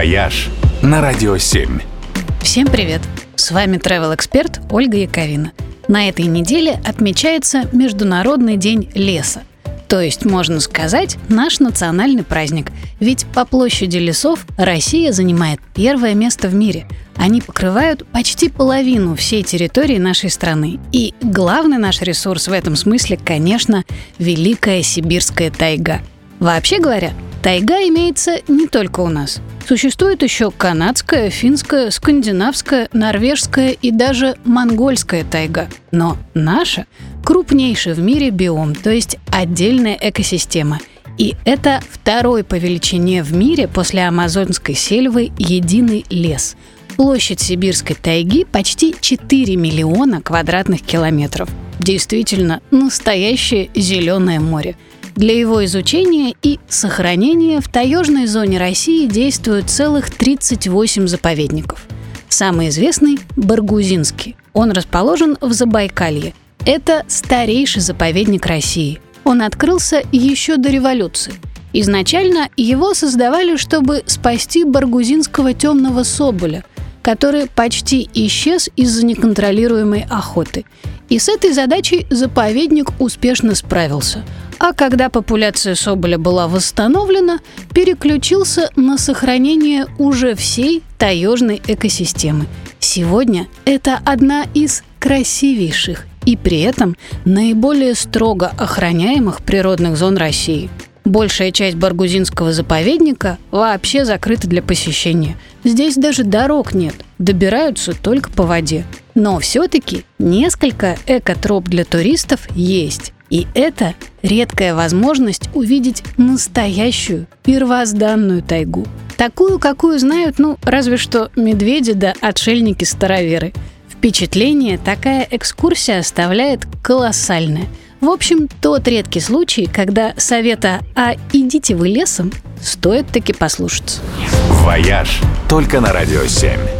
«Вояж» на Радио 7. Всем привет! С вами travel эксперт Ольга Яковина. На этой неделе отмечается Международный день леса. То есть, можно сказать, наш национальный праздник. Ведь по площади лесов Россия занимает первое место в мире. Они покрывают почти половину всей территории нашей страны. И главный наш ресурс в этом смысле, конечно, Великая Сибирская тайга. Вообще говоря, Тайга имеется не только у нас. Существует еще канадская, финская, скандинавская, норвежская и даже монгольская тайга. Но наша – крупнейший в мире биом, то есть отдельная экосистема. И это второй по величине в мире после амазонской сельвы единый лес. Площадь сибирской тайги почти 4 миллиона квадратных километров. Действительно, настоящее зеленое море – для его изучения и сохранения в таежной зоне России действуют целых 38 заповедников. Самый известный – Баргузинский. Он расположен в Забайкалье. Это старейший заповедник России. Он открылся еще до революции. Изначально его создавали, чтобы спасти баргузинского темного соболя, который почти исчез из-за неконтролируемой охоты. И с этой задачей заповедник успешно справился – а когда популяция соболя была восстановлена, переключился на сохранение уже всей таежной экосистемы. Сегодня это одна из красивейших и при этом наиболее строго охраняемых природных зон России. Большая часть Баргузинского заповедника вообще закрыта для посещения. Здесь даже дорог нет, добираются только по воде. Но все-таки несколько экотроп для туристов есть. И это редкая возможность увидеть настоящую первозданную тайгу. Такую, какую знают, ну, разве что медведи да отшельники-староверы. Впечатление такая экскурсия оставляет колоссальное. В общем, тот редкий случай, когда совета «а идите вы лесом» стоит таки послушаться. «Вояж» только на «Радио 7».